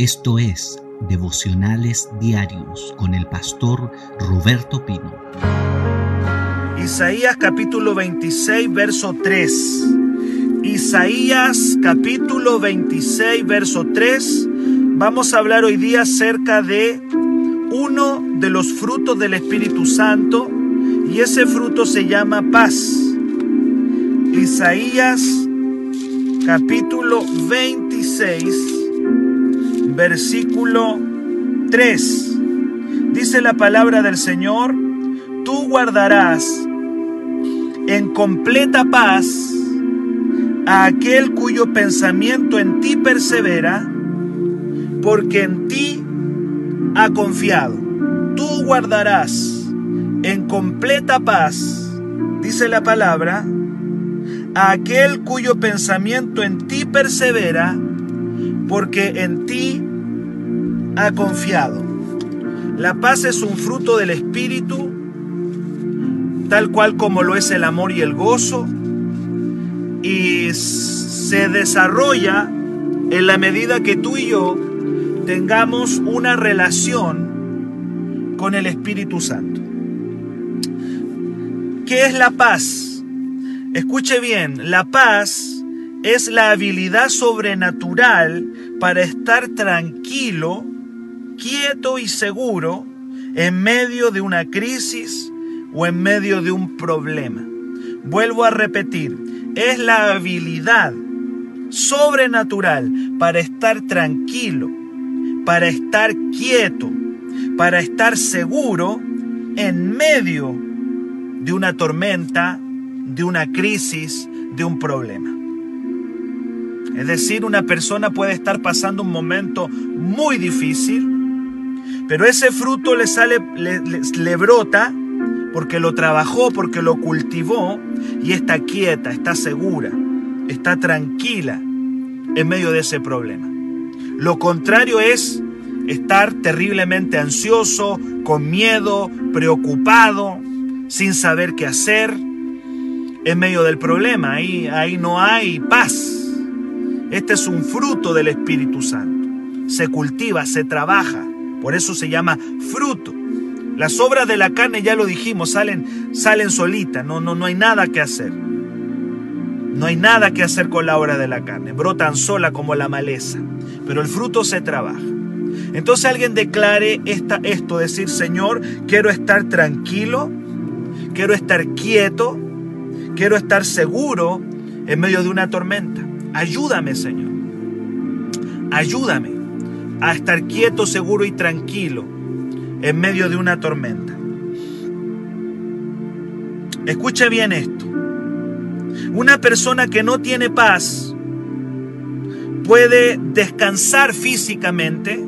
Esto es Devocionales Diarios con el pastor Roberto Pino. Isaías capítulo 26, verso 3. Isaías capítulo 26, verso 3. Vamos a hablar hoy día acerca de uno de los frutos del Espíritu Santo y ese fruto se llama paz. Isaías capítulo 26 versículo 3. Dice la palabra del Señor, tú guardarás en completa paz a aquel cuyo pensamiento en ti persevera, porque en ti ha confiado. Tú guardarás en completa paz, dice la palabra, a aquel cuyo pensamiento en ti persevera, porque en ti ha confiado. La paz es un fruto del Espíritu, tal cual como lo es el amor y el gozo, y se desarrolla en la medida que tú y yo tengamos una relación con el Espíritu Santo. ¿Qué es la paz? Escuche bien, la paz es la habilidad sobrenatural para estar tranquilo quieto y seguro en medio de una crisis o en medio de un problema. Vuelvo a repetir, es la habilidad sobrenatural para estar tranquilo, para estar quieto, para estar seguro en medio de una tormenta, de una crisis, de un problema. Es decir, una persona puede estar pasando un momento muy difícil, pero ese fruto le sale, le, brota porque lo trabajó, porque lo cultivó y está quieta, está segura, está tranquila en medio de ese problema. Lo contrario es estar terriblemente ansioso, con miedo, preocupado, sin saber qué hacer en medio del problema. Ahí, ahí no hay paz. Este es un fruto del Espíritu Santo. Se cultiva, se trabaja. Por eso se llama fruto. Las obras de la carne, ya lo dijimos, salen, salen solitas, no, no, no hay nada que hacer. No hay nada que hacer con la obra de la carne, brotan sola como la maleza, pero el fruto se trabaja. Entonces alguien declare esta, esto, decir, Señor, quiero estar tranquilo, quiero estar quieto, quiero estar seguro en medio de una tormenta. Ayúdame, Señor. Ayúdame a estar quieto, seguro y tranquilo en medio de una tormenta. Escuche bien esto. Una persona que no tiene paz puede descansar físicamente,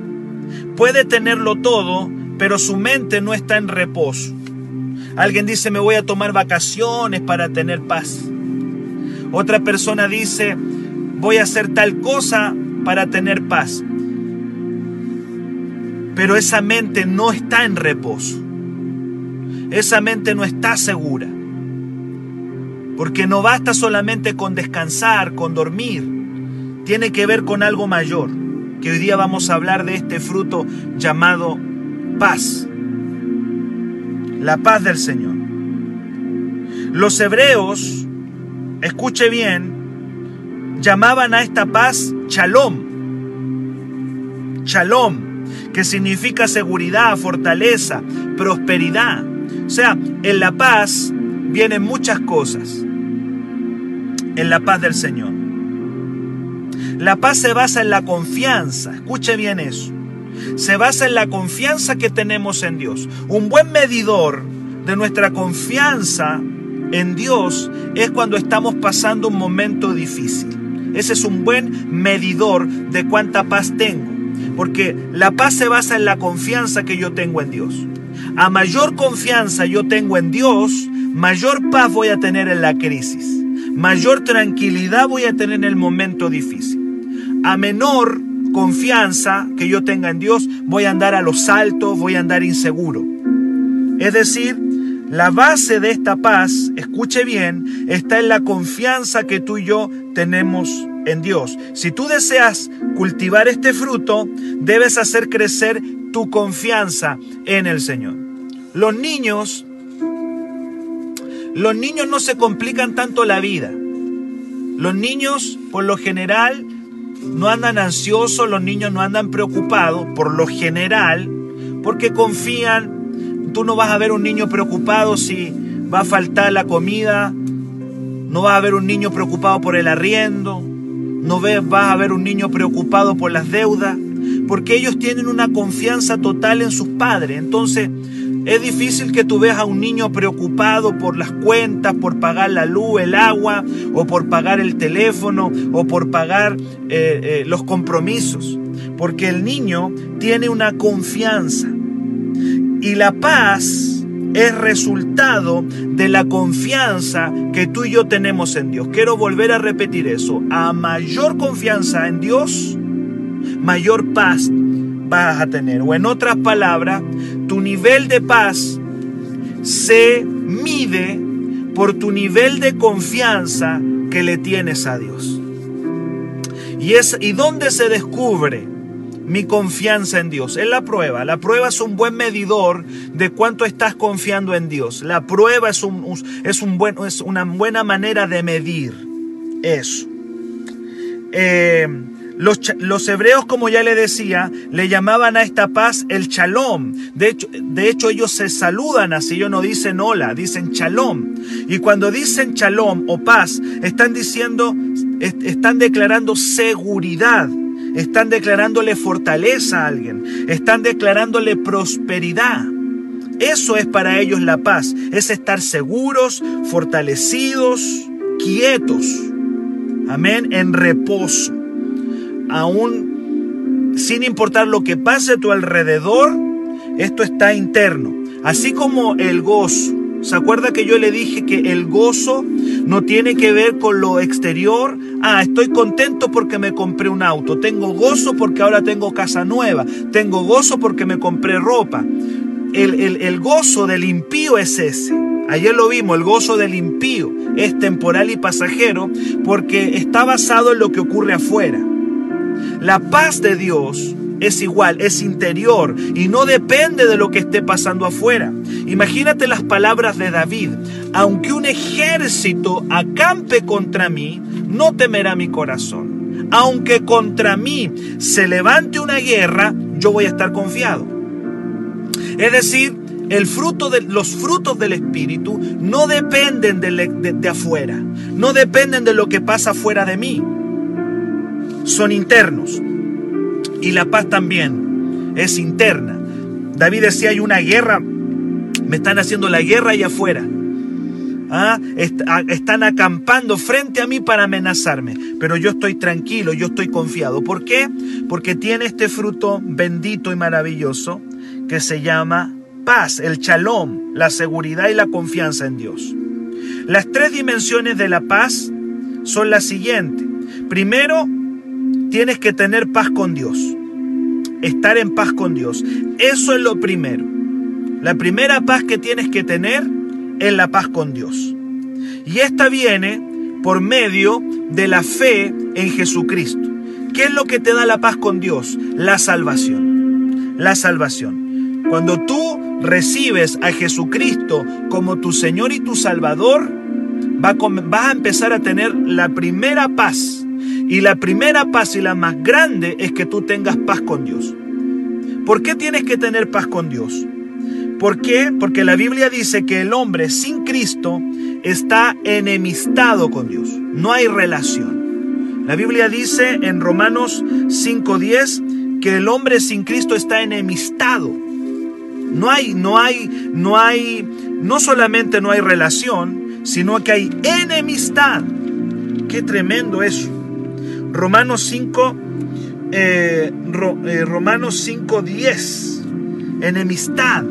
puede tenerlo todo, pero su mente no está en reposo. Alguien dice, me voy a tomar vacaciones para tener paz. Otra persona dice, voy a hacer tal cosa para tener paz pero esa mente no está en reposo. Esa mente no está segura. Porque no basta solamente con descansar, con dormir. Tiene que ver con algo mayor. Que hoy día vamos a hablar de este fruto llamado paz. La paz del Señor. Los hebreos, escuche bien, llamaban a esta paz shalom. Shalom que significa seguridad, fortaleza, prosperidad. O sea, en la paz vienen muchas cosas. En la paz del Señor. La paz se basa en la confianza. Escuche bien eso. Se basa en la confianza que tenemos en Dios. Un buen medidor de nuestra confianza en Dios es cuando estamos pasando un momento difícil. Ese es un buen medidor de cuánta paz tengo. Porque la paz se basa en la confianza que yo tengo en Dios. A mayor confianza yo tengo en Dios, mayor paz voy a tener en la crisis. Mayor tranquilidad voy a tener en el momento difícil. A menor confianza que yo tenga en Dios, voy a andar a los altos, voy a andar inseguro. Es decir, la base de esta paz, escuche bien, está en la confianza que tú y yo tenemos en Dios. Si tú deseas cultivar este fruto, debes hacer crecer tu confianza en el Señor. Los niños, los niños no se complican tanto la vida. Los niños, por lo general, no andan ansiosos, los niños no andan preocupados, por lo general, porque confían. Tú no vas a ver un niño preocupado si va a faltar la comida, no vas a ver un niño preocupado por el arriendo, no vas a ver un niño preocupado por las deudas, porque ellos tienen una confianza total en sus padres. Entonces, es difícil que tú veas a un niño preocupado por las cuentas, por pagar la luz, el agua, o por pagar el teléfono, o por pagar eh, eh, los compromisos. Porque el niño tiene una confianza. Y la paz es resultado de la confianza que tú y yo tenemos en Dios. Quiero volver a repetir eso. A mayor confianza en Dios, mayor paz vas a tener. O en otras palabras, tu nivel de paz se mide por tu nivel de confianza que le tienes a Dios. ¿Y, es, ¿Y dónde se descubre mi confianza en Dios? Es la prueba. La prueba es un buen medidor de cuánto estás confiando en Dios. La prueba es, un, es, un buen, es una buena manera de medir eso. Eh, los, hebreos, como ya le decía, le llamaban a esta paz el shalom. De hecho, de hecho, ellos se saludan así, ellos no dicen hola, dicen shalom. Y cuando dicen shalom o paz, están diciendo, están declarando seguridad. Están declarándole fortaleza a alguien. Están declarándole prosperidad. Eso es para ellos la paz. Es estar seguros, fortalecidos, quietos. Amén. En reposo aún sin importar lo que pase a tu alrededor, esto está interno. Así como el gozo. ¿Se acuerda que yo le dije que el gozo no tiene que ver con lo exterior? Ah, estoy contento porque me compré un auto. Tengo gozo porque ahora tengo casa nueva. Tengo gozo porque me compré ropa. El, el gozo del impío es ese. Ayer lo vimos, el gozo del impío es temporal y pasajero porque está basado en lo que ocurre afuera. La paz de Dios es igual, es interior y no depende de lo que esté pasando afuera. Imagínate las palabras de David. Aunque un ejército acampe contra mí, no temerá mi corazón. Aunque contra mí se levante una guerra, yo voy a estar confiado. Es decir, el fruto de, los frutos del Espíritu no dependen de, de afuera, no dependen de lo que pasa afuera de mí son internos. Y la paz también es interna. David decía, hay una guerra, me están haciendo la guerra allá afuera. ¿Ah? están acampando frente a mí para amenazarme, pero yo estoy tranquilo, yo estoy confiado. ¿Por qué? Porque tiene este fruto bendito y maravilloso que se llama paz, el shalom, la seguridad y la confianza en Dios. Las tres dimensiones de la paz son las siguientes. Primero, tienes que tener paz con Dios. Estar en paz con Dios. Eso es lo primero. La primera paz que tienes que tener es la paz con Dios. Y esta viene por medio de la fe en Jesucristo. ¿Qué es lo que te da la paz con Dios? La salvación. La salvación. Cuando tú recibes a Jesucristo como tu Señor y tu Salvador, vas a empezar a tener la primera paz y la primera paz y la más grande es que tú tengas paz con Dios. ¿Por qué tienes que tener paz con Dios? ¿Por qué? Porque la Biblia dice que el hombre sin Cristo está enemistado con Dios. No hay relación. La Biblia dice en Romanos 5:10 que el hombre sin Cristo está enemistado. No hay, no hay, no hay, no solamente no hay relación, sino que hay enemistad. Qué tremendo eso. Romanos 5, eh, eh, Romanos 5, 10. Enemistad.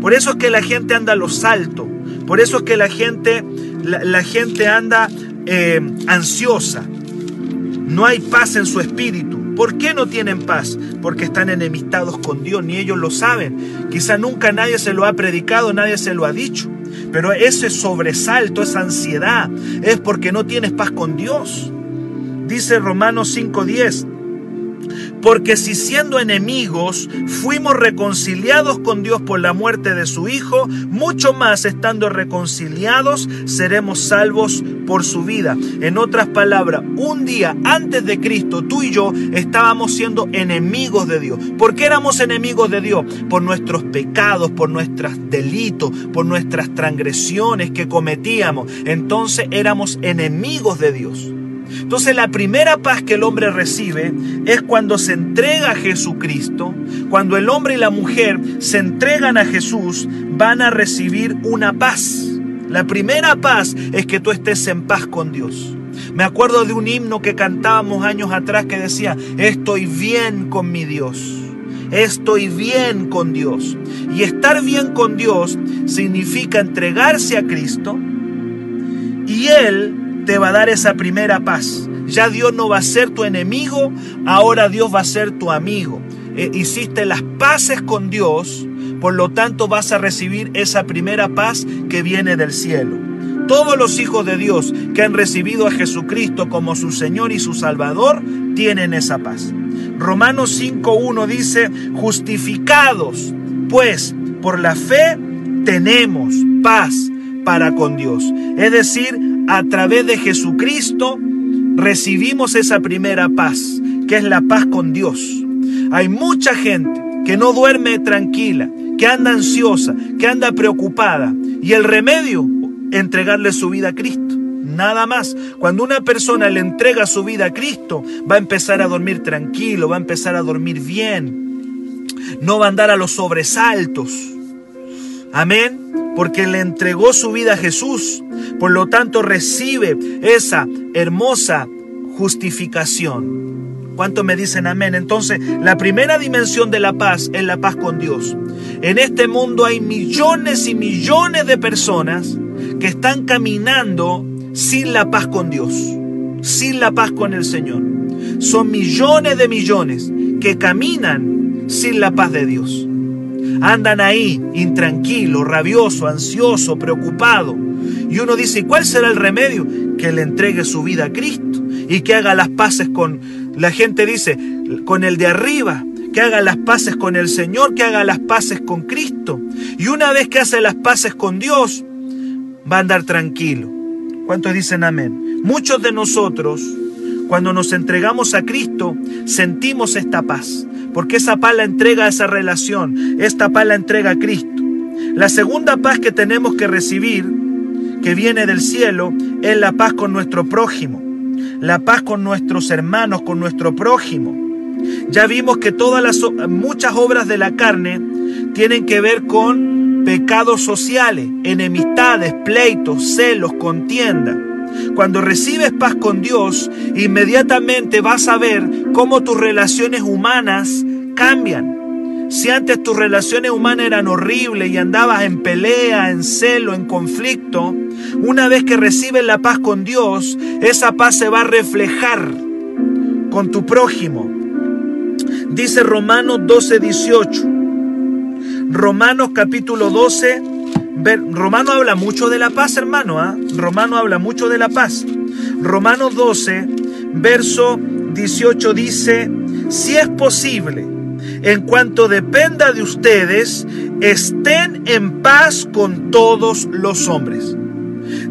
Por eso es que la gente anda a lo salto. Por eso es que la gente, la, gente anda eh, ansiosa. No hay paz en su espíritu. ¿Por qué no tienen paz? Porque están enemistados con Dios, ni ellos lo saben. Quizá nunca nadie se lo ha predicado, nadie se lo ha dicho. Pero ese sobresalto, esa ansiedad, es porque no tienes paz con Dios. Dice Romanos 5:10, Porque si siendo enemigos fuimos reconciliados con Dios por la muerte de su Hijo, mucho más estando reconciliados seremos salvos por su vida. En otras palabras, un día antes de Cristo, tú y yo estábamos siendo enemigos de Dios. ¿Por qué éramos enemigos de Dios? Por nuestros pecados, por nuestros delitos, por nuestras transgresiones que cometíamos. Entonces éramos enemigos de Dios. Entonces la primera paz que el hombre recibe es cuando se entrega a Jesucristo, cuando el hombre y la mujer se entregan a Jesús, van a recibir una paz. La primera paz es que tú estés en paz con Dios. Me acuerdo de un himno que cantábamos años atrás que decía, estoy bien con mi Dios. Estoy bien con Dios. Y estar bien con Dios significa entregarse a Cristo y Él te va a dar esa primera paz. Ya Dios no va a ser tu enemigo, ahora Dios va a ser tu amigo. Eh, hiciste las paces con Dios, por lo tanto vas a recibir esa primera paz que viene del cielo. Todos los hijos de Dios que han recibido a Jesucristo como su Señor y su Salvador tienen esa paz. Romanos 5.1 dice, justificados, pues por la fe tenemos paz para con Dios. Es decir, a través de Jesucristo recibimos esa primera paz, que es la paz con Dios. Hay mucha gente que no duerme tranquila, que anda ansiosa, que anda preocupada. Y el remedio, entregarle su vida a Cristo. Nada más. Cuando una persona le entrega su vida a Cristo, va a empezar a dormir tranquilo, va a empezar a dormir bien. No va a andar a los sobresaltos. Amén porque le entregó su vida a Jesús. Por lo tanto, recibe esa hermosa justificación. ¿Cuánto me dicen amén? Entonces, la primera dimensión de la paz es la paz con Dios. En este mundo hay millones y millones de personas que están caminando sin la paz con Dios, sin la paz con el Señor. Son millones de millones que caminan sin la paz de Dios. Andan ahí intranquilo, rabioso, ansioso, preocupado. Y uno dice, ¿cuál será el remedio? Que le entregue su vida a Cristo y que haga las paces con, la gente dice, con el de arriba, que haga las paces con el Señor, que haga las paces con Cristo. Y una vez que hace las paces con Dios, va a andar tranquilo. ¿Cuántos dicen amén? Muchos de nosotros, cuando nos entregamos a Cristo, sentimos esta paz porque esa paz la entrega esa relación, esta paz la entrega a Cristo. La segunda paz que tenemos que recibir, que viene del cielo, es la paz con nuestro prójimo, la paz con nuestros hermanos, con nuestro prójimo. Ya vimos que todas las muchas obras de la carne tienen que ver con pecados sociales, enemistades, pleitos, celos, contienda. Cuando recibes paz con Dios, inmediatamente vas a ver cómo tus relaciones humanas cambian. Si antes tus relaciones humanas eran horribles y andabas en pelea, en celo, en conflicto, una vez que recibes la paz con Dios, esa paz se va a reflejar con tu prójimo. Dice Romanos 12, 18. Romanos capítulo 12, Romano habla mucho de la paz, hermano. ¿ah? Romano habla mucho de la paz. Romanos 12, verso 18 dice, si es posible, en cuanto dependa de ustedes, estén en paz con todos los hombres.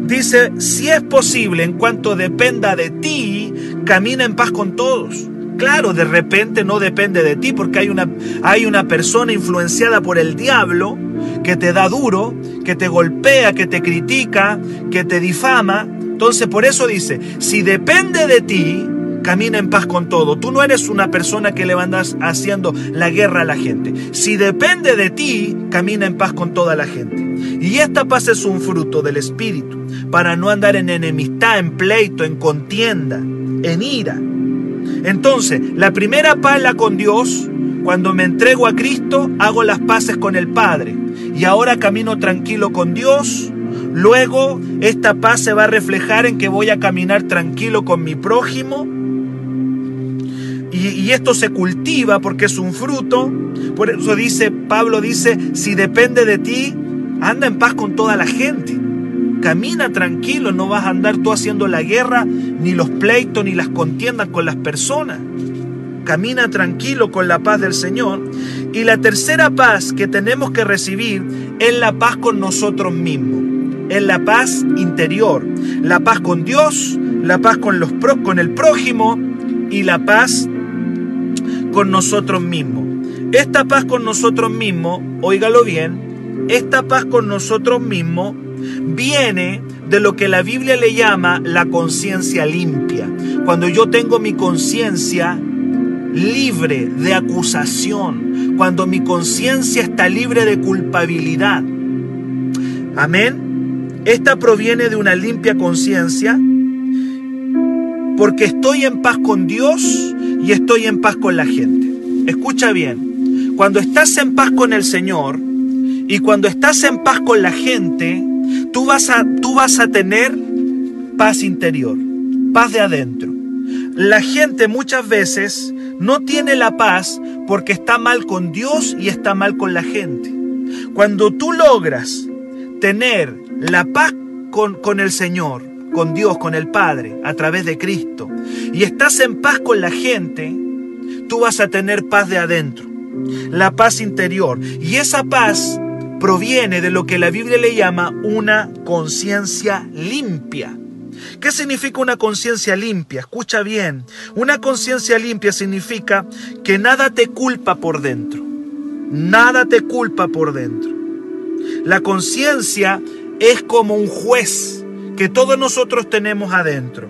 Dice, si es posible, en cuanto dependa de ti, camina en paz con todos. Claro, de repente no depende de ti porque hay una, hay una persona influenciada por el diablo que te da duro, que te golpea, que te critica, que te difama. Entonces por eso dice, si depende de ti, camina en paz con todo. Tú no eres una persona que le andas haciendo la guerra a la gente. Si depende de ti, camina en paz con toda la gente. Y esta paz es un fruto del Espíritu, para no andar en enemistad, en pleito, en contienda, en ira. Entonces, la primera paz la con Dios. Cuando me entrego a Cristo, hago las paces con el Padre. Y ahora camino tranquilo con Dios. Luego, esta paz se va a reflejar en que voy a caminar tranquilo con mi prójimo y, esto se cultiva porque es un fruto. Por eso dice, Pablo dice, si depende de ti, anda en paz con toda la gente. Camina tranquilo, no vas a andar tú haciendo la guerra, ni los pleitos, ni las contiendas con las personas. camina tranquilo con la paz del Señor. Y la tercera paz que tenemos que recibir es la paz con nosotros mismos. Es la paz interior. La paz con Dios, la paz con, los, con el prójimo y la paz con nosotros mismos. Esta paz con nosotros mismos, óigalo bien, esta paz con nosotros mismos viene de lo que la Biblia le llama la conciencia limpia. Cuando yo tengo mi conciencia libre de acusación, cuando mi conciencia está libre de culpabilidad. Amén. Esta proviene de una limpia conciencia porque estoy en paz con Dios y estoy en paz con la gente. Escucha bien, cuando estás en paz con el Señor y cuando estás en paz con la gente, tú vas a, tú vas a tener paz interior, paz de adentro. La gente muchas veces no tiene la paz porque está mal con Dios y está mal con la gente. Cuando tú logras tener la paz con, con el Señor, con Dios, con el Padre, a través de Cristo, y estás en paz con la gente, tú vas a tener paz de adentro, la paz interior. Y esa paz proviene de lo que la Biblia le llama una conciencia limpia. ¿Qué significa una conciencia limpia? Escucha bien. Una conciencia limpia significa que nada te culpa por dentro. Nada te culpa por dentro. La conciencia es como un juez que todos nosotros tenemos adentro.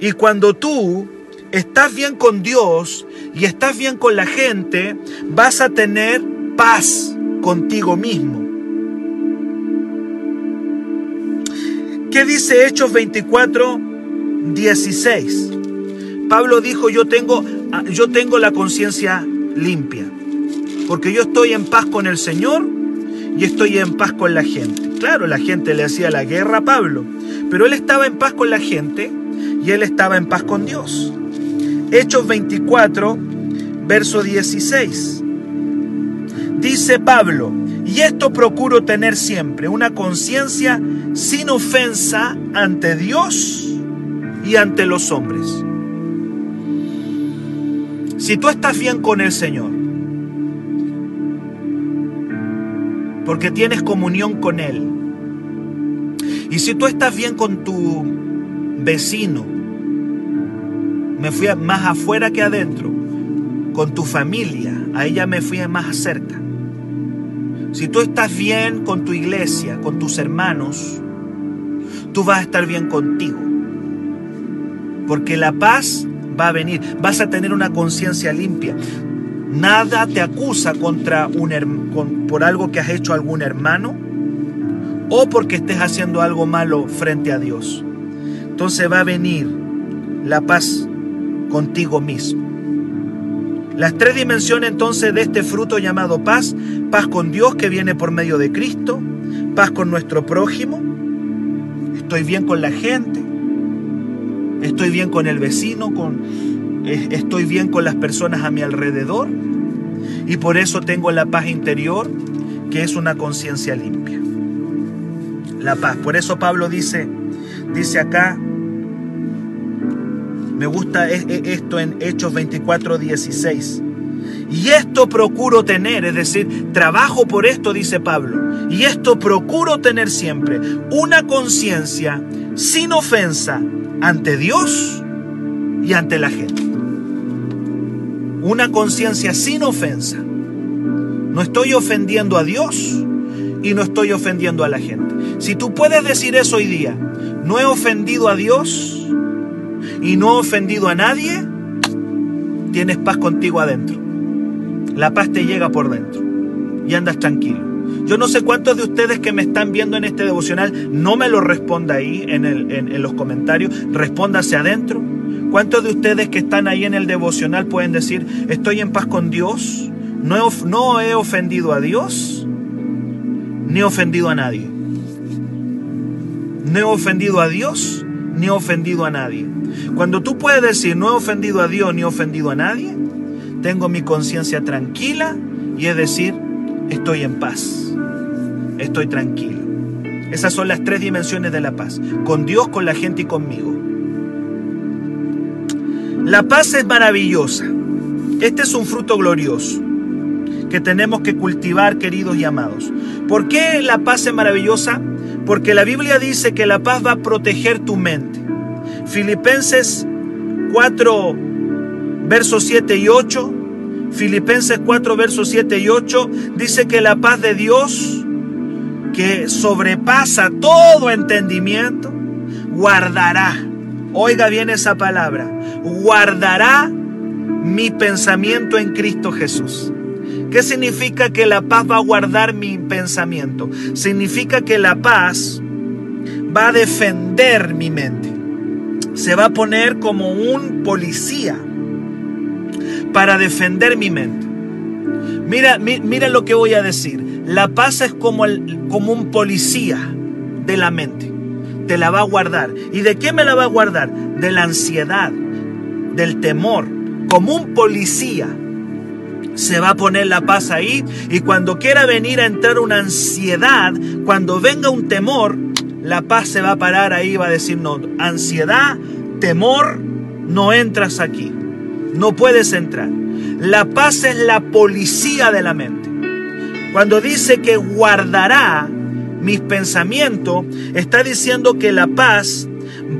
Y cuando tú estás bien con Dios y estás bien con la gente, vas a tener paz contigo mismo. ¿Qué dice Hechos 24, 16? Pablo dijo, yo tengo, yo tengo la conciencia limpia, porque yo estoy en paz con el Señor y estoy en paz con la gente. Claro, la gente le hacía la guerra a Pablo, pero él estaba en paz con la gente y él estaba en paz con Dios. Hechos 24, verso 16. Dice Pablo, y esto procuro tener siempre, una conciencia sin ofensa ante Dios y ante los hombres. Si tú estás bien con el Señor, porque tienes comunión con Él, y si tú estás bien con tu vecino, me fui más afuera que adentro, con tu familia, a ella me fui más cerca. Si tú estás bien con tu iglesia, con tus hermanos, tú vas a estar bien contigo. Porque la paz va a venir, vas a tener una conciencia limpia. Nada te acusa contra un, por algo que has hecho a algún hermano o porque estés haciendo algo malo frente a Dios. Entonces va a venir la paz contigo mismo. Las tres dimensiones entonces de este fruto llamado paz, paz con Dios que viene por medio de Cristo, paz con nuestro prójimo, estoy bien con la gente, estoy bien con el vecino, con, estoy bien con las personas a mi alrededor y por eso tengo la paz interior que es una conciencia limpia la paz. Por eso Pablo dice, dice acá, me gusta e, e, esto en Hechos 24, 16. Y esto procuro tener, es decir, trabajo por esto, dice Pablo. Y esto procuro tener siempre, una conciencia sin ofensa ante Dios y ante la gente. Una conciencia sin ofensa. No estoy ofendiendo a Dios y no estoy ofendiendo a la gente. Si tú puedes decir eso hoy día, no he ofendido a Dios y no ofendido a nadie, tienes paz contigo adentro. La paz te llega por dentro y andas tranquilo. Yo no sé cuántos de ustedes que me están viendo en este devocional, no me lo responda ahí en, en los comentarios, respóndase adentro. ¿Cuántos de ustedes que están ahí en el devocional pueden decir, estoy en paz con Dios? No he, no he ofendido a Dios ni he ofendido a nadie. No he ofendido a Dios ni he ofendido a nadie. Cuando tú puedes decir no he ofendido a Dios ni he ofendido a nadie, tengo mi conciencia tranquila y es decir, estoy en paz. Estoy tranquilo. Esas son las tres dimensiones de la paz. Con Dios, con la gente y conmigo. La paz es maravillosa. Este es un fruto glorioso que tenemos que cultivar, queridos y amados. ¿Por qué la paz es maravillosa? Porque la Biblia dice que la paz va a proteger tu mente. Filipenses 4, versos 7 y 8. Filipenses 4, versos 7 y 8 dice que la paz de Dios, que sobrepasa todo entendimiento, guardará. Oiga bien esa palabra. Guardará mi pensamiento en Cristo Jesús. ¿Qué significa que la paz va a guardar mi pensamiento? Significa que la paz va a defender mi mente. Se va a poner como un policía para defender mi mente. Mira, mira lo que voy a decir. La paz es como, como un policía de la mente. Te la va a guardar. ¿Y de qué me la va a guardar? De la ansiedad, del temor. Como un policía se va a poner la paz ahí y cuando quiera venir a entrar una ansiedad, cuando venga un temor, la paz se va a parar ahí va a decir, no, ansiedad, temor, no entras aquí, no puedes entrar. La paz es la policía de la mente. Cuando dice que guardará mis pensamientos, está diciendo que la paz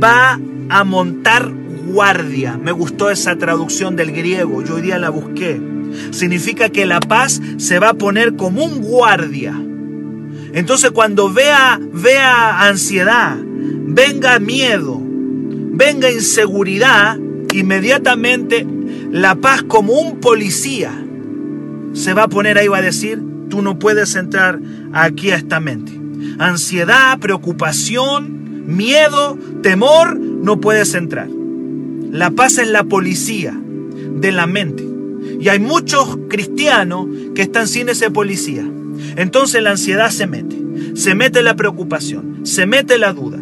va a montar guardia. Me gustó esa traducción del griego, yo hoy día la busqué significa que la paz se va a poner como un guardia. Entonces cuando vea, vea ansiedad, venga miedo, venga inseguridad, inmediatamente la paz como un policía se va a poner ahí, va a decir, tú no puedes entrar aquí a esta mente. Ansiedad, preocupación, miedo, temor, no puedes entrar. La paz es la policía de la mente. Y hay muchos cristianos que están sin ese policía. Entonces la ansiedad se mete, se mete la preocupación, se mete la duda,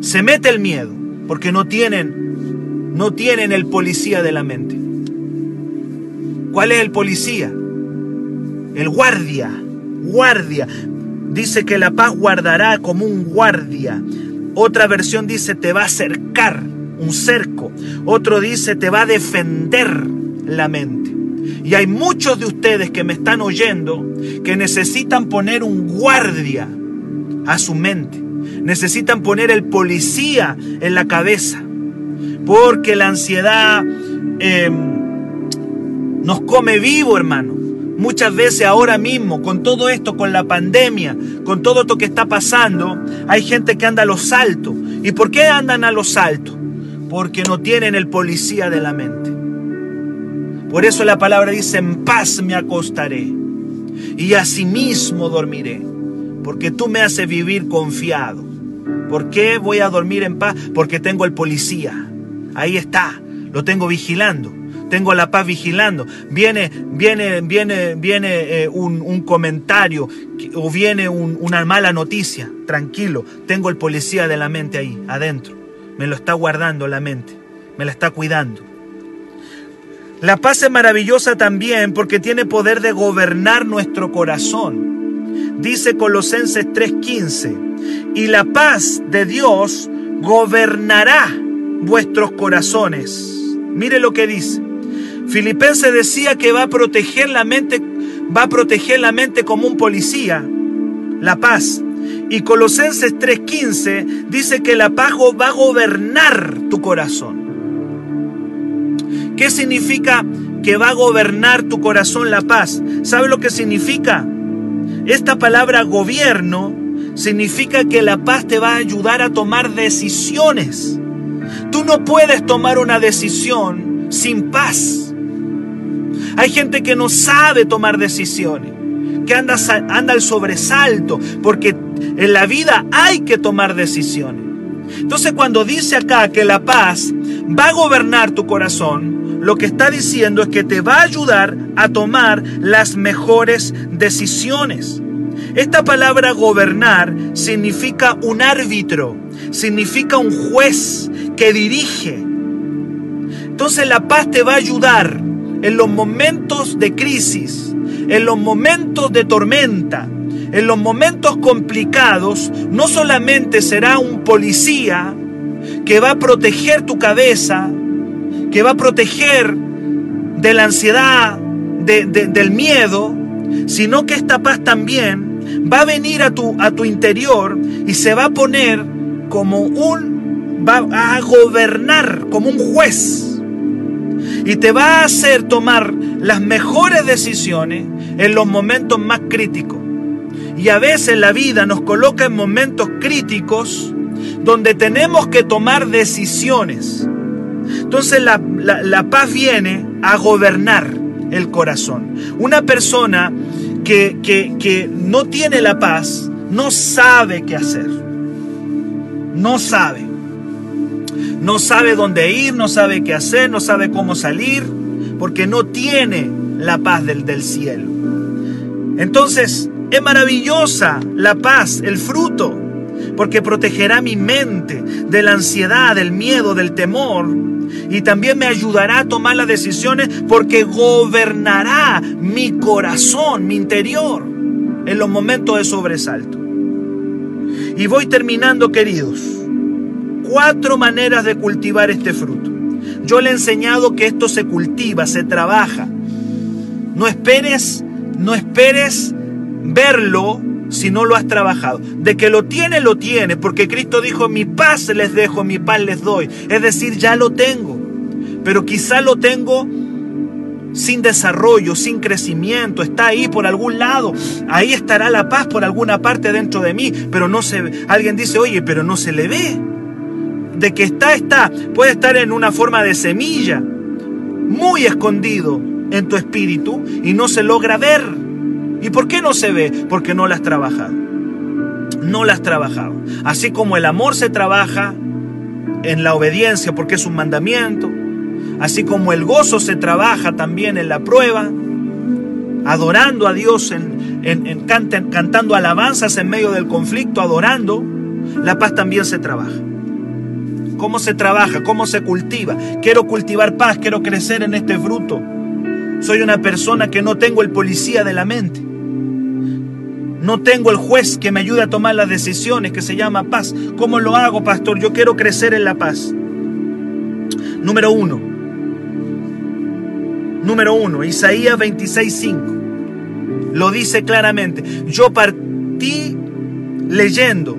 se mete el miedo, porque no tienen, no tienen el policía de la mente. ¿Cuál es el policía? El guardia, guardia. Dice que la paz guardará como un guardia. Otra versión dice te va a acercar, un cerco. Otro dice te va a defender la mente. Y hay muchos de ustedes que me están oyendo que necesitan poner un guardia a su mente. Necesitan poner el policía en la cabeza. Porque la ansiedad em, nos come vivo, hermano. Muchas veces ahora mismo, con todo esto, con la pandemia, con todo esto que está pasando, hay gente que anda a los saltos. ¿Y por qué andan a los saltos? Porque no tienen el policía de la mente. Por eso la palabra dice, en paz me acostaré y asimismo dormiré, porque tú me haces vivir confiado. ¿Por qué voy a dormir en paz? Porque tengo el policía. Ahí está, lo tengo vigilando. Tengo la paz vigilando. Viene, viene, viene, viene eh, un, comentario o viene una mala noticia. Tranquilo, tengo el policía de la mente ahí, adentro. Me lo está guardando la mente, me la está cuidando. La paz es maravillosa también porque tiene poder de gobernar nuestro corazón. Dice Colosenses 3:15, y la paz de Dios gobernará vuestros corazones. Mire lo que dice. Filipenses decía que va a proteger la mente, va a proteger la mente como un policía, la paz. Y Colosenses 3:15 dice que la paz va a gobernar tu corazón. ¿Qué significa que va a gobernar tu corazón la paz? ¿Sabe lo que significa? Esta palabra gobierno significa que la paz te va a ayudar a tomar decisiones. Tú no puedes tomar una decisión sin paz. Hay gente que no sabe tomar decisiones, que anda, anda al sobresalto, porque en la vida hay que tomar decisiones. Entonces cuando dice acá que la paz va a gobernar tu corazón, lo que está diciendo es que te va a ayudar a tomar las mejores decisiones. Esta palabra gobernar significa un árbitro, significa un juez que dirige. Entonces la paz te va a ayudar en los momentos de crisis, en los momentos de tormenta, en los momentos complicados. No solamente será un policía que va a proteger tu cabeza, que va a proteger de la ansiedad, del miedo, sino que esta paz también va a venir a tu, a tu interior y se va a poner como un, va a gobernar como un juez y te va a hacer tomar las mejores decisiones en los momentos más críticos. Y a veces la vida nos coloca en momentos críticos donde tenemos que tomar decisiones. Entonces la, paz viene a gobernar el corazón. Una persona que, que no tiene la paz no sabe qué hacer. No sabe. No sabe dónde ir, no sabe qué hacer, no sabe cómo salir, porque no tiene la paz del, del cielo. Entonces, es maravillosa la paz, el fruto, porque protegerá mi mente de la ansiedad, del miedo, del temor, y también me ayudará a tomar las decisiones porque gobernará mi corazón, mi interior, en los momentos de sobresalto. Y voy terminando, queridos. Cuatro maneras de cultivar este fruto. Yo le he enseñado que esto se cultiva, se trabaja. No esperes, no esperes verlo si no lo has trabajado. De que lo tiene, lo tiene, porque Cristo dijo, mi paz les dejo, mi paz les doy. Es decir, ya lo tengo, pero quizá lo tengo sin desarrollo, sin crecimiento, está ahí por algún lado, ahí estará la paz por alguna parte dentro de mí, pero no se ve. Alguien dice, oye, pero no se le ve. De que está, está. Puede estar en una forma de semilla, muy escondido en tu espíritu y no se logra ver. ¿Y por qué no se ve? Porque no la has trabajado. No la has trabajado. Así como el amor se trabaja en la obediencia porque es un mandamiento, así como el gozo se trabaja también en la prueba, adorando a Dios, en, en, cantando alabanzas en medio del conflicto, adorando, la paz también se trabaja. ¿Cómo se trabaja? ¿Cómo se cultiva? Quiero cultivar paz, quiero crecer en este fruto. Soy una persona que no tengo el policía de la mente. No tengo el juez que me ayude a tomar las decisiones, que se llama paz. ¿Cómo lo hago, pastor? Yo quiero crecer en la paz. Número uno, Número uno, Isaías 26.5. Lo dice claramente. Yo partí leyendo.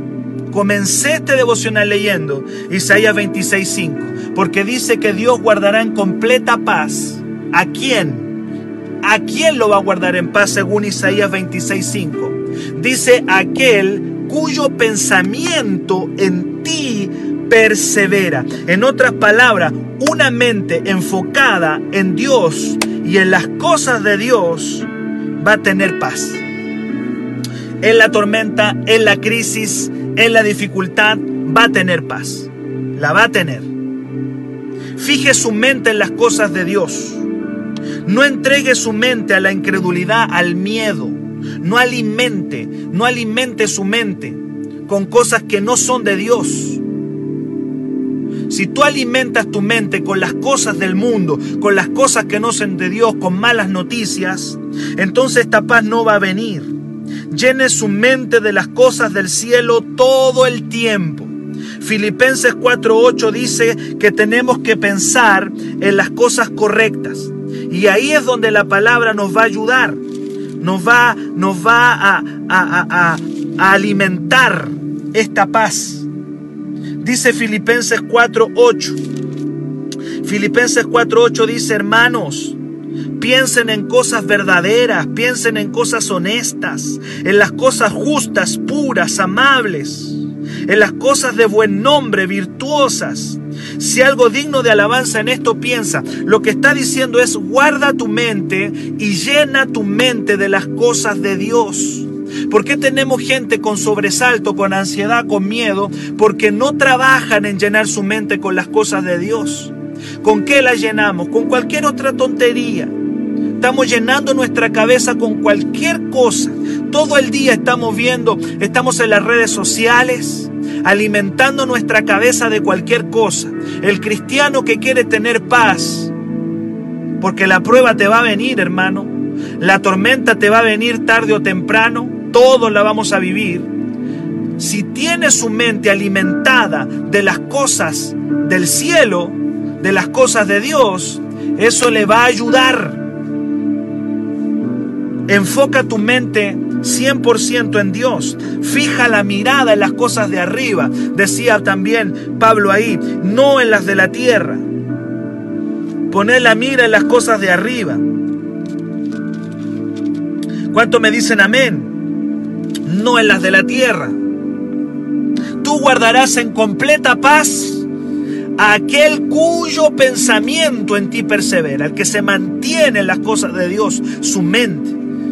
Comencé este devocional leyendo Isaías 26.5. Porque dice que Dios guardará en completa paz. ¿A quién? ¿A quién lo va a guardar en paz según Isaías 26.5? Dice aquel cuyo pensamiento en ti persevera. En otras palabras, una mente enfocada en Dios y en las cosas de Dios va a tener paz. En la tormenta, en la crisis, en la dificultad, va a tener paz. La va a tener. Fije su mente en las cosas de Dios. No entregue su mente a la incredulidad, al miedo. No alimente, no alimente su mente con cosas que no son de Dios. Si tú alimentas tu mente con las cosas del mundo, con las cosas que no son de Dios, con malas noticias, entonces esta paz no va a venir. Llene su mente de las cosas del cielo todo el tiempo. Filipenses 4:8 dice que tenemos que pensar en las cosas correctas. Y ahí es donde la palabra nos va a ayudar. Nos va, nos va a, a alimentar esta paz. Dice Filipenses 4.8. Filipenses 4.8 dice, hermanos, piensen en cosas verdaderas, piensen en cosas honestas, en las cosas justas, puras, amables, en las cosas de buen nombre, virtuosas. Si algo digno de alabanza en esto piensa, lo que está diciendo es guarda tu mente y llena tu mente de las cosas de Dios. ¿Por qué tenemos gente con sobresalto, con ansiedad, con miedo? Porque no trabajan en llenar su mente con las cosas de Dios. ¿Con qué la llenamos? Con cualquier otra tontería. Estamos llenando nuestra cabeza con cualquier cosa. Todo el día estamos viendo, estamos en las redes sociales, alimentando nuestra cabeza de cualquier cosa. El cristiano que quiere tener paz, porque la prueba te va a venir, hermano. La tormenta te va a venir tarde o temprano todos la vamos a vivir, si tiene su mente alimentada de las cosas del cielo, de las cosas de Dios, Eso le va a ayudar. Enfoca tu mente 100% en Dios. Fija la mirada en las cosas de arriba. Decía también Pablo ahí, no en las de la tierra. Poner la mira en las cosas de arriba. ¿Cuánto me dicen amén? No en las de la tierra. Tú guardarás en completa paz a aquel cuyo pensamiento en ti persevera, el que se mantiene en las cosas de Dios, su mente,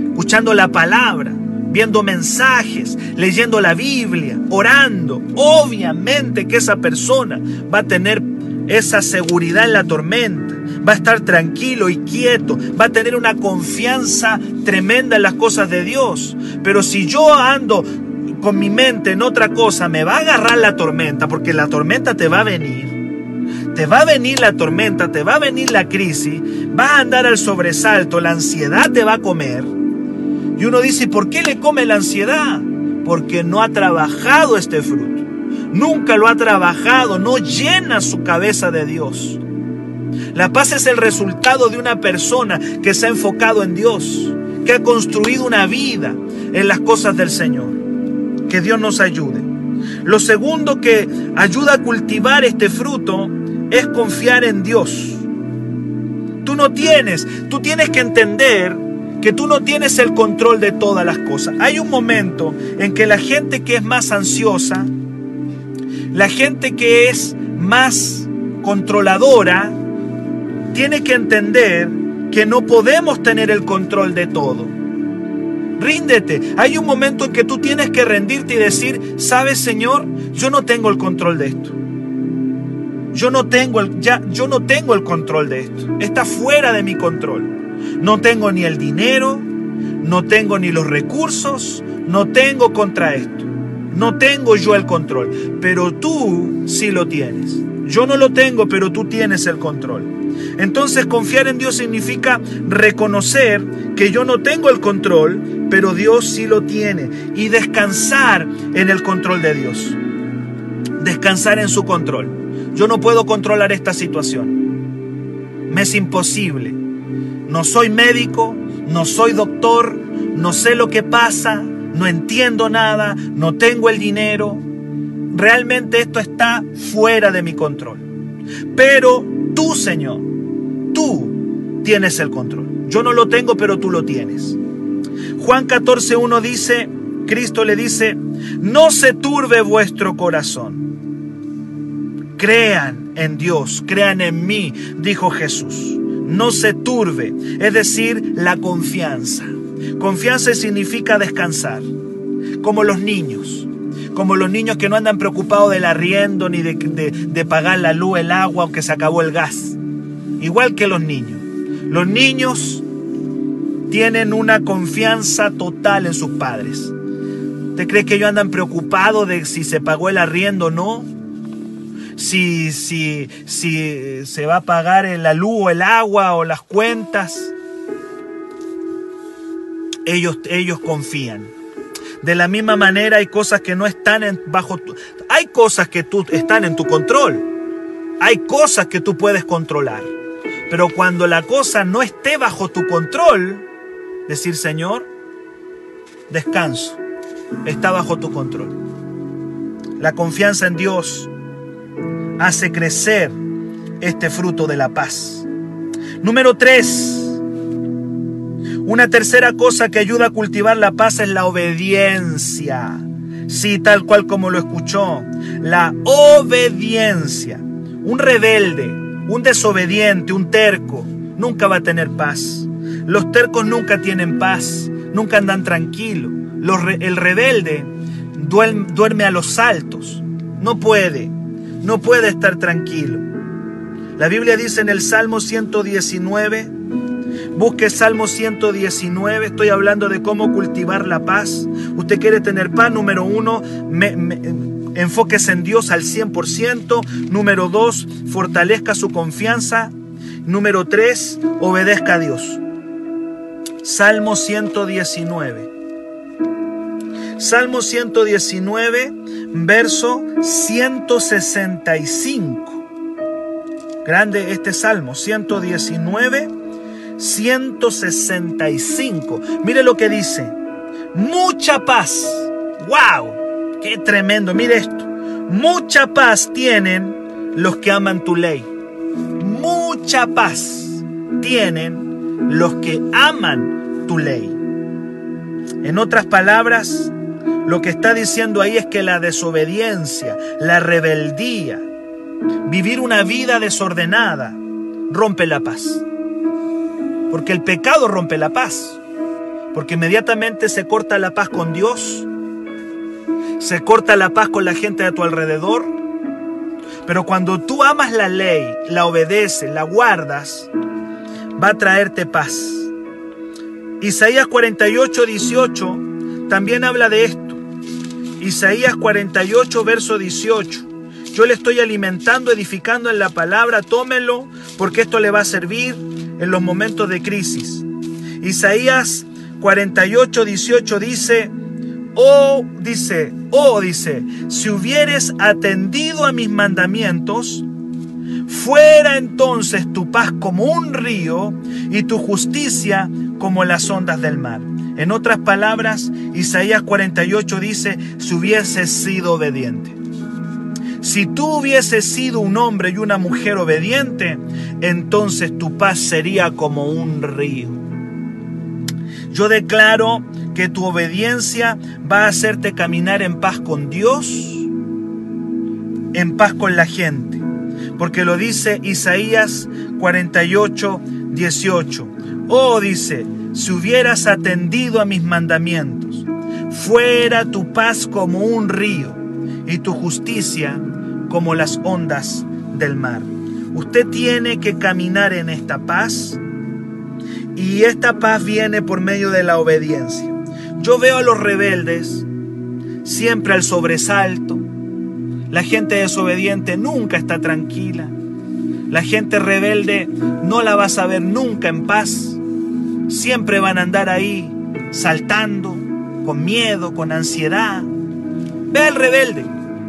escuchando la palabra, viendo mensajes, leyendo la Biblia, orando. Obviamente que esa persona va a tener esa seguridad en la tormenta, va a estar tranquilo y quieto, va a tener una confianza tremenda en las cosas de Dios. Pero si yo ando con mi mente en otra cosa, me va a agarrar la tormenta, porque la tormenta te va a venir. Te va a venir la tormenta, te va a venir la crisis, va a andar al sobresalto, la ansiedad te va a comer. Y uno dice, ¿por qué le come la ansiedad? Porque no ha trabajado este fruto. Nunca lo ha trabajado, no llena su cabeza de Dios. La paz es el resultado de una persona que se ha enfocado en Dios, que ha construido una vida en las cosas del Señor. Que Dios nos ayude. Lo segundo que ayuda a cultivar este fruto es confiar en Dios. Tú no tienes, tú tienes que entender que tú no tienes el control de todas las cosas. Hay un momento en que la gente que es más ansiosa, la gente que es más controladora, tiene que entender que no podemos tener el control de todo. Ríndete. Hay un momento en que tú tienes que rendirte y decir, sabes Señor, yo no tengo el control de esto. Yo no tengo el, ya, yo no tengo el control de esto. Está fuera de mi control. No tengo ni el dinero, no tengo ni los recursos, no tengo contra esto. No tengo yo el control, pero tú sí lo tienes. Yo no lo tengo, pero tú tienes el control. Entonces confiar en Dios significa reconocer que yo no tengo el control, pero Dios sí lo tiene. Y descansar en el control de Dios. Descansar en su control. Yo no puedo controlar esta situación. Me es imposible. No soy médico, no soy doctor, no sé lo que pasa, no entiendo nada, no tengo el dinero. Realmente esto está fuera de mi control. Pero tú, Señor, tú tienes el control. Yo no lo tengo, pero tú lo tienes. Juan 14.1 dice, Cristo le dice, no se turbe vuestro corazón. Crean en Dios, crean en mí, dijo Jesús. No se turbe, es decir, la confianza. Confianza significa descansar, como los niños, como los niños que no andan preocupados del arriendo ni de, de, pagar la luz, el agua, aunque se acabó el gas. Igual que los niños. Los niños tienen una confianza total en sus padres. ¿Te crees que ellos andan preocupados de si se pagó el arriendo o no? Si, si, si se va a pagar la luz o el agua o las cuentas. Ellos, ellos confían. De la misma manera hay cosas que no están bajo tu... Hay cosas que tú están en tu control. Hay cosas que tú puedes controlar. Pero cuando la cosa no esté bajo tu control, decir, Señor, descanso, está bajo tu control. La confianza en Dios hace crecer este fruto de la paz. Número tres, una tercera cosa que ayuda a cultivar la paz es la obediencia. Sí, tal cual como lo escuchó. La obediencia. Un rebelde, un desobediente, un terco, nunca va a tener paz. Los tercos nunca tienen paz, nunca andan tranquilos. el rebelde duerme, a los saltos. No puede, no puede estar tranquilo. La Biblia dice en el Salmo 119, Busque Salmo 119, estoy hablando de cómo cultivar la paz. Usted quiere tener paz, número uno, enfóquese en Dios al 100%. Número dos, fortalezca su confianza. Número tres, obedezca a Dios. Salmo 119. Salmo 119, verso 165. Grande este salmo, 119, 165. Mire lo que dice. Mucha paz. ¡Wow! ¡Qué tremendo! Mire esto. Mucha paz tienen los que aman tu ley. Mucha paz tienen los que aman tu ley. En otras palabras, lo que está diciendo ahí es que la desobediencia, la rebeldía, vivir una vida desordenada, rompe la paz. Porque el pecado rompe la paz. Porque inmediatamente se corta la paz con Dios, se corta la paz con la gente de tu alrededor. Pero cuando tú amas la ley, la obedeces, la guardas, va a traerte paz. Isaías 48, 18 también habla de esto. Isaías 48, verso 18. Yo le estoy alimentando, edificando en la palabra, tómelo, porque esto le va a servir en los momentos de crisis. Isaías 48, 18 dice, oh, dice, oh, dice, si hubieres atendido a mis mandamientos, fuera entonces tu paz como un río y tu justicia como las ondas del mar. En otras palabras, Isaías 48 dice, si hubieses sido obediente. Si tú hubieses sido un hombre y una mujer obediente, entonces tu paz sería como un río. Yo declaro que tu obediencia va a hacerte caminar en paz con Dios, en paz con la gente. Porque lo dice Isaías 48, 18. Oh, dice, si hubieras atendido a mis mandamientos, fuera tu paz como un río y tu justicia como las ondas del mar. Usted tiene que caminar en esta paz y esta paz viene por medio de la obediencia. Yo veo a los rebeldes siempre al sobresalto. La gente desobediente nunca está tranquila. La gente rebelde no la vas a ver nunca en paz siempre van a andar ahí saltando, con miedo, con ansiedad. Ve al rebelde,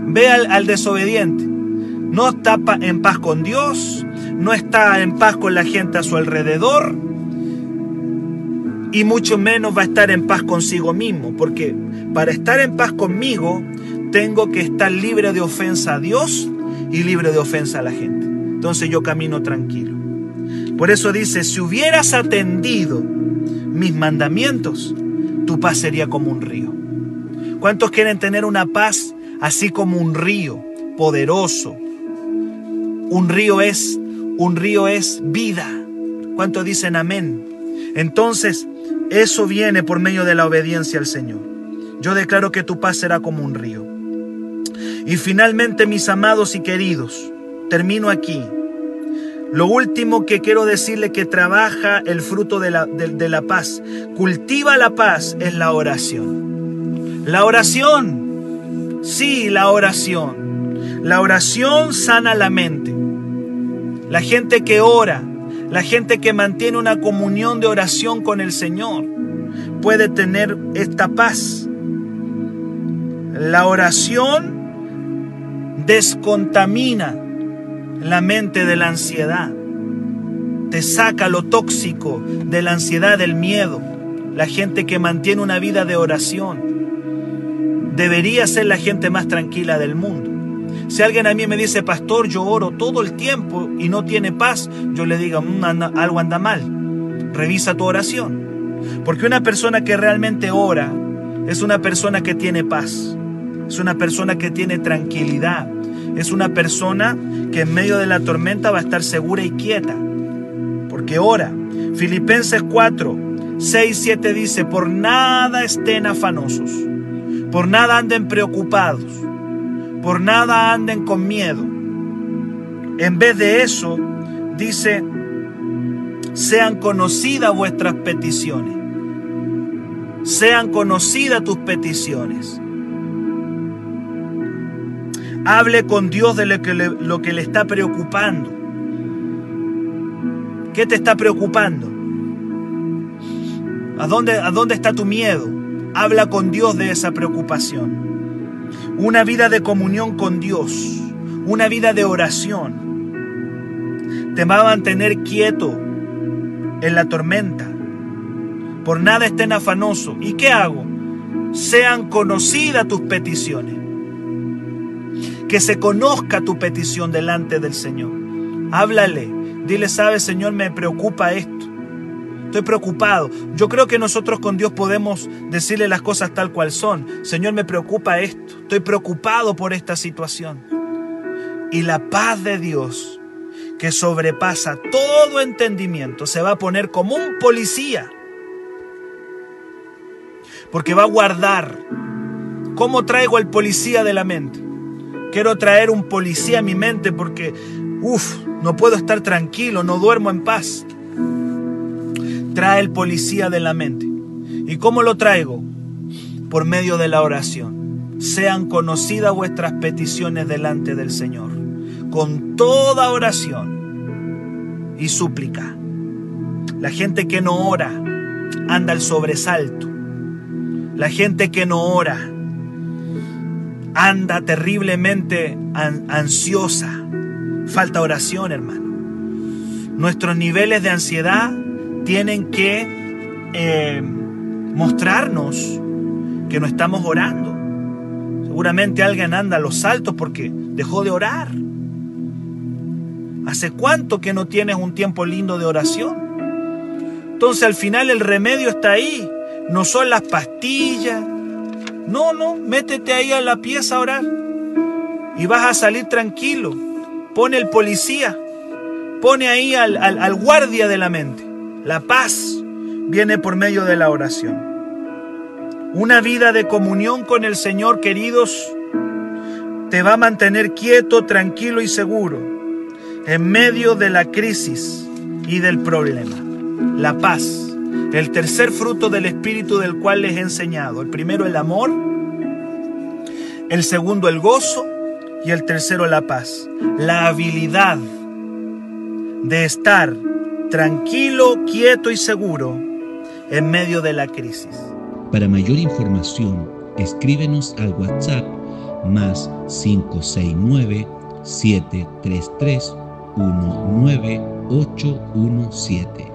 ve al, desobediente. No está en paz con Dios, no está en paz con la gente a su alrededor y mucho menos va a estar en paz consigo mismo, porque para estar en paz conmigo tengo que estar libre de ofensa a Dios y libre de ofensa a la gente. Entonces yo camino tranquilo. Por eso dice, si hubieras atendido mis mandamientos, tu paz sería como un río. ¿Cuántos quieren tener una paz así como un río poderoso? Un río es, un río es vida. ¿Cuántos dicen amén? Entonces, eso viene por medio de la obediencia al Señor. Yo declaro que tu paz será como un río. Y finalmente, mis amados y queridos, termino aquí. Lo último que quiero decirle que trabaja el fruto de la, de, la paz, cultiva la paz es la oración. La oración, sí, la oración. La oración sana la mente. La gente que ora, la gente que mantiene una comunión de oración con el Señor, puede tener esta paz. La oración descontamina la mente de la ansiedad. Te saca lo tóxico de la ansiedad, del miedo. La gente que mantiene una vida de oración debería ser la gente más tranquila del mundo. Si alguien a mí me dice, pastor, yo oro todo el tiempo y no tiene paz, yo le digo, mm, algo anda mal. Revisa tu oración. Porque una persona que realmente ora es una persona que tiene paz. Es una persona que tiene tranquilidad. Es una persona que en medio de la tormenta va a estar segura y quieta. Porque ora. Filipenses 4, 6, 7 dice, por nada estén afanosos, por nada anden preocupados, por nada anden con miedo. En vez de eso, dice, sean conocidas vuestras peticiones. Sean conocidas tus peticiones. Hable con Dios de lo que, le, está preocupando. ¿Qué te está preocupando? ¿A dónde, ¿A dónde está tu miedo? Habla con Dios de esa preocupación. Una vida de comunión con Dios. Una vida de oración. te va a mantener quieto en la tormenta. Por nada estén afanosos. ¿Y qué hago? Sean conocidas tus peticiones. Que se conozca tu petición delante del Señor. Háblale. Dile, sabes, Señor, me preocupa esto. Estoy preocupado. Yo creo que nosotros con Dios podemos decirle las cosas tal cual son. Señor, me preocupa esto. Estoy preocupado por esta situación. Y la paz de Dios, que sobrepasa todo entendimiento, se va a poner como un policía. Porque va a guardar. ¿Cómo traigo al policía de la mente? Quiero traer un policía a mi mente porque, uff, no puedo estar tranquilo, no duermo en paz. Trae el policía de la mente. ¿Y cómo lo traigo? Por medio de la oración. Sean conocidas vuestras peticiones delante del Señor. Con toda oración y súplica. La gente que no ora anda al sobresalto. La gente que no ora anda terriblemente ansiosa. Falta oración, hermano. Nuestros niveles de ansiedad tienen que eh, mostrarnos que no estamos orando. Seguramente alguien anda a los saltos porque dejó de orar. ¿Hace cuánto que no tienes un tiempo lindo de oración? Entonces al final el remedio está ahí. No son las pastillas. No, no, métete ahí a la pieza a orar. Y vas a salir tranquilo. Pone el policía. Pone ahí al, al guardia de la mente. La paz viene por medio de la oración. Una vida de comunión con el Señor, queridos, te va a mantener quieto, tranquilo y seguro en medio de la crisis y del problema. La paz, el tercer fruto del Espíritu del cual les he enseñado. El primero el amor, el segundo el gozo y el tercero la paz. La habilidad de estar tranquilo, quieto y seguro en medio de la crisis. Para mayor información, escríbenos al WhatsApp más 569 733 19817.